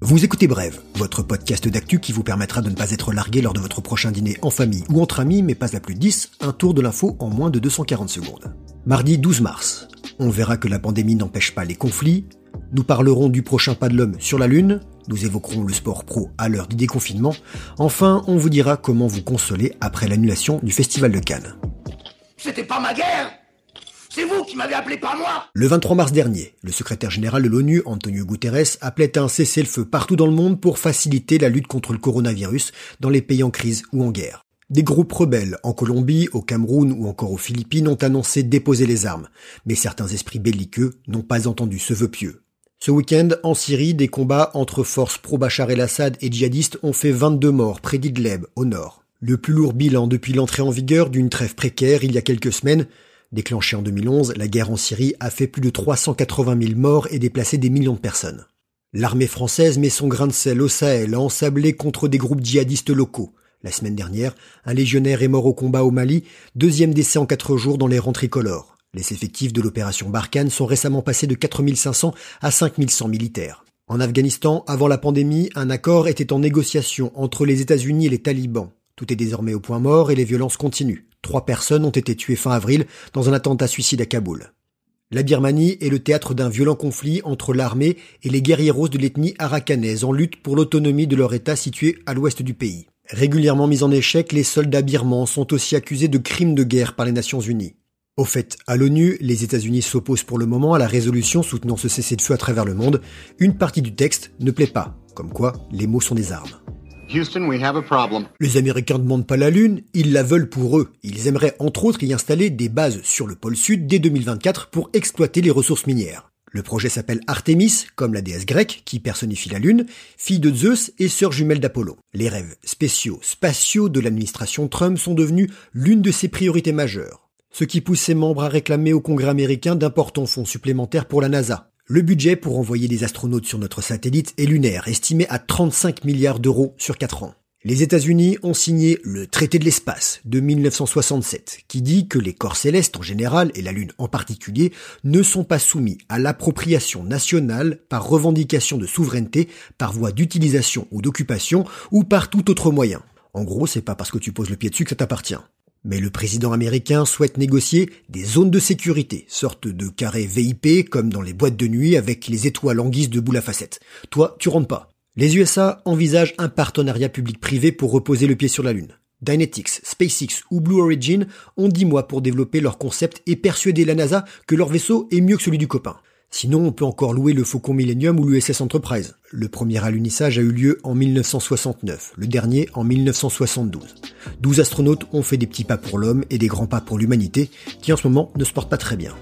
Vous écoutez Brève, votre podcast d'actu qui vous permettra de ne pas être largué lors de votre prochain dîner en famille ou entre amis, mais pas à plus de 10, un tour de l'info en moins de 240 secondes. Mardi 12 mars, on verra que la pandémie n'empêche pas les conflits, nous parlerons du prochain pas de l'homme sur la Lune, nous évoquerons le sport pro à l'heure du déconfinement, enfin on vous dira comment vous consoler après l'annulation du Festival de Cannes. C'était pas ma guerre c'est vous qui m'avez appelé, pas moi Le 23 mars dernier, le secrétaire général de l'ONU, Antonio Guterres, appelait à un cessez-le-feu partout dans le monde pour faciliter la lutte contre le coronavirus dans les pays en crise ou en guerre. Des groupes rebelles en Colombie, au Cameroun ou encore aux Philippines ont annoncé déposer les armes, mais certains esprits belliqueux n'ont pas entendu ce vœu pieux. Ce week-end, en Syrie, des combats entre forces pro-Bachar el-Assad et djihadistes ont fait 22 morts près d'Idleb, au nord. Le plus lourd bilan depuis l'entrée en vigueur d'une trêve précaire il y a quelques semaines, Déclenchée en 2011, la guerre en Syrie a fait plus de 380 000 morts et déplacé des millions de personnes. L'armée française met son grain de sel au Sahel à ensabler contre des groupes djihadistes locaux. La semaine dernière, un légionnaire est mort au combat au Mali, deuxième décès en quatre jours dans les rangs tricolores. Les effectifs de l'opération Barkhane sont récemment passés de 4500 à 5100 militaires. En Afghanistan, avant la pandémie, un accord était en négociation entre les États-Unis et les talibans. Tout est désormais au point mort et les violences continuent. Trois personnes ont été tuées fin avril dans un attentat suicide à Kaboul. La Birmanie est le théâtre d'un violent conflit entre l'armée et les guerrieros de l'ethnie arakanaise en lutte pour l'autonomie de leur État situé à l'ouest du pays. Régulièrement mis en échec, les soldats birmans sont aussi accusés de crimes de guerre par les Nations Unies. Au fait, à l'ONU, les États-Unis s'opposent pour le moment à la résolution soutenant ce cessez-le-feu à travers le monde. Une partie du texte ne plaît pas, comme quoi les mots sont des armes. Houston, we have a problem. Les Américains ne demandent pas la Lune, ils la veulent pour eux. Ils aimeraient entre autres y installer des bases sur le pôle sud dès 2024 pour exploiter les ressources minières. Le projet s'appelle Artemis, comme la déesse grecque qui personnifie la Lune, fille de Zeus et sœur jumelle d'Apollo. Les rêves spéciaux, spatiaux de l'administration Trump sont devenus l'une de ses priorités majeures. Ce qui pousse ses membres à réclamer au Congrès américain d'importants fonds supplémentaires pour la NASA. Le budget pour envoyer des astronautes sur notre satellite est lunaire, estimé à 35 milliards d'euros sur 4 ans. Les États-Unis ont signé le traité de l'espace de 1967 qui dit que les corps célestes en général et la Lune en particulier ne sont pas soumis à l'appropriation nationale par revendication de souveraineté, par voie d'utilisation ou d'occupation ou par tout autre moyen. En gros, c'est pas parce que tu poses le pied dessus que ça t'appartient. Mais le président américain souhaite négocier des zones de sécurité, sorte de carré VIP comme dans les boîtes de nuit avec les étoiles en guise de boule à facettes. Toi, tu rentres pas. Les USA envisagent un partenariat public-privé pour reposer le pied sur la Lune. Dynetics, SpaceX ou Blue Origin ont 10 mois pour développer leur concept et persuader la NASA que leur vaisseau est mieux que celui du copain. Sinon, on peut encore louer le Faucon Millennium ou l'USS Enterprise. Le premier alunissage a eu lieu en 1969, le dernier en 1972. 12 astronautes ont fait des petits pas pour l'homme et des grands pas pour l'humanité, qui en ce moment ne se portent pas très bien.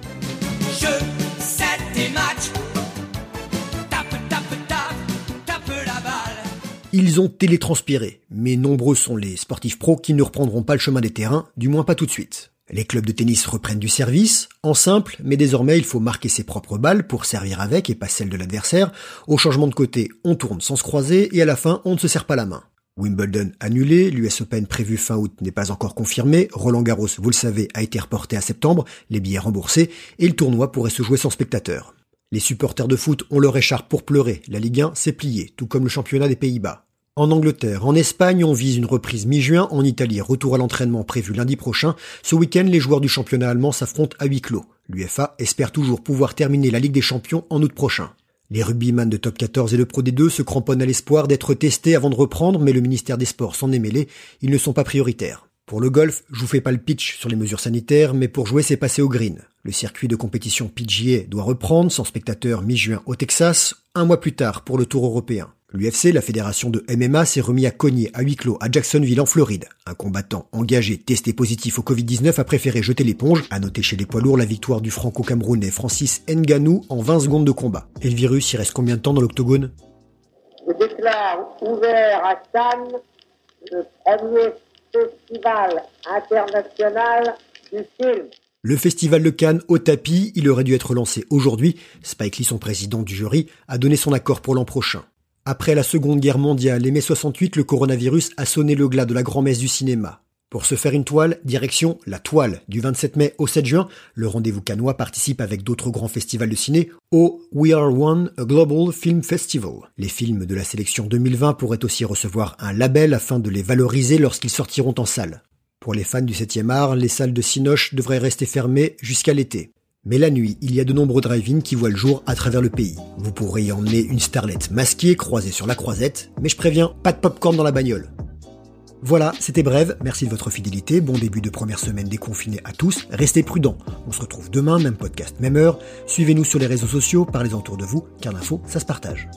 Ils ont télétranspiré, mais nombreux sont les sportifs pros qui ne reprendront pas le chemin des terrains, du moins pas tout de suite. Les clubs de tennis reprennent du service, en simple, mais désormais il faut marquer ses propres balles pour servir avec et pas celles de l'adversaire. Au changement de côté, on tourne sans se croiser et à la fin, on ne se serre pas la main. Wimbledon annulé, l'US Open prévu fin août n'est pas encore confirmé, Roland Garros, vous le savez, a été reporté à septembre, les billets remboursés, et le tournoi pourrait se jouer sans spectateurs. Les supporters de foot ont leur écharpe pour pleurer, la Ligue 1 s'est pliée, tout comme le championnat des Pays-Bas. En Angleterre, en Espagne, on vise une reprise mi-juin. En Italie, retour à l'entraînement prévu lundi prochain. Ce week-end, les joueurs du championnat allemand s'affrontent à huis clos. L'UFA espère toujours pouvoir terminer la Ligue des Champions en août prochain. Les rugbyman de Top 14 et de Pro D2 se cramponnent à l'espoir d'être testés avant de reprendre, mais le ministère des Sports s'en est mêlé. Ils ne sont pas prioritaires. Pour le golf, je vous fais pas le pitch sur les mesures sanitaires, mais pour jouer, c'est passé au green. Le circuit de compétition PGA doit reprendre, sans spectateurs mi-juin au Texas, un mois plus tard pour le Tour européen. L'UFC, la fédération de MMA, s'est remis à cogner à huis clos à Jacksonville en Floride. Un combattant engagé testé positif au Covid-19 a préféré jeter l'éponge. À noter chez les poids lourds la victoire du franco-camerounais Francis Nganou en 20 secondes de combat. Et le virus, il reste combien de temps dans l'octogone? Je déclare ouvert à Cannes le premier festival international du film. Le festival de Cannes au tapis, il aurait dû être lancé aujourd'hui. Spike Lee, son président du jury, a donné son accord pour l'an prochain. Après la Seconde Guerre mondiale et mai 68, le coronavirus a sonné le glas de la grand-messe du cinéma. Pour se faire une toile, direction la toile du 27 mai au 7 juin. Le rendez-vous canois participe avec d'autres grands festivals de ciné au We Are One a Global Film Festival. Les films de la sélection 2020 pourraient aussi recevoir un label afin de les valoriser lorsqu'ils sortiront en salle. Pour les fans du 7e art, les salles de Cinoche devraient rester fermées jusqu'à l'été. Mais la nuit, il y a de nombreux drive-in qui voient le jour à travers le pays. Vous pourrez y emmener une starlette masquée croisée sur la croisette, mais je préviens, pas de popcorn dans la bagnole. Voilà, c'était bref, merci de votre fidélité, bon début de première semaine déconfinée à tous, restez prudents, on se retrouve demain, même podcast, même heure, suivez-nous sur les réseaux sociaux, parlez autour de vous, car l'info, ça se partage.